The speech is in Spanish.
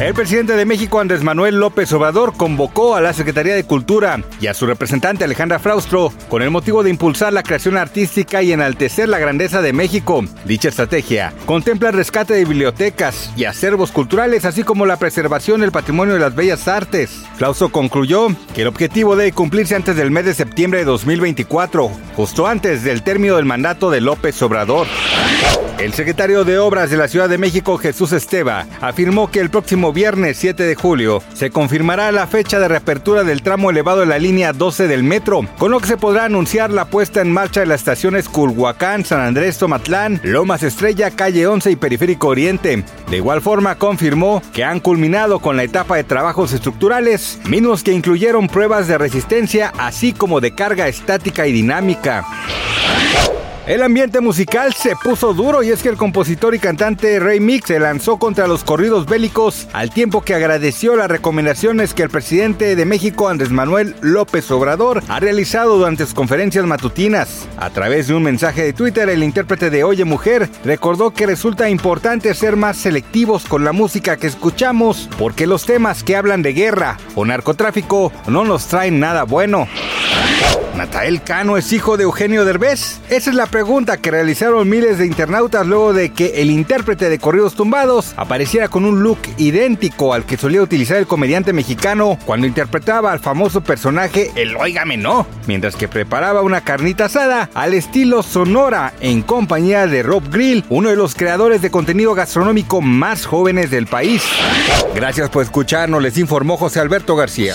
El presidente de México, Andrés Manuel López Obrador, convocó a la Secretaría de Cultura y a su representante Alejandra Fraustro con el motivo de impulsar la creación artística y enaltecer la grandeza de México. Dicha estrategia contempla el rescate de bibliotecas y acervos culturales, así como la preservación del patrimonio de las bellas artes. Fraustro concluyó que el objetivo debe cumplirse antes del mes de septiembre de 2024, justo antes del término del mandato de López Obrador. El secretario de Obras de la Ciudad de México, Jesús Esteva, afirmó que el próximo viernes 7 de julio se confirmará la fecha de reapertura del tramo elevado de la línea 12 del metro, con lo que se podrá anunciar la puesta en marcha de las estaciones Culhuacán, San Andrés, Tomatlán, Lomas Estrella, Calle 11 y Periférico Oriente. De igual forma, confirmó que han culminado con la etapa de trabajos estructurales, mismos que incluyeron pruebas de resistencia, así como de carga estática y dinámica. El ambiente musical se puso duro y es que el compositor y cantante Ray Mix se lanzó contra los corridos bélicos al tiempo que agradeció las recomendaciones que el presidente de México Andrés Manuel López Obrador ha realizado durante sus conferencias matutinas. A través de un mensaje de Twitter, el intérprete de Oye Mujer recordó que resulta importante ser más selectivos con la música que escuchamos porque los temas que hablan de guerra o narcotráfico no nos traen nada bueno. ¿Natael Cano es hijo de Eugenio Derbez? Esa es la pregunta que realizaron miles de internautas luego de que el intérprete de Corridos Tumbados apareciera con un look idéntico al que solía utilizar el comediante mexicano cuando interpretaba al famoso personaje El Óigame No, mientras que preparaba una carnita asada al estilo Sonora en compañía de Rob Grill, uno de los creadores de contenido gastronómico más jóvenes del país. Gracias por escucharnos, les informó José Alberto García.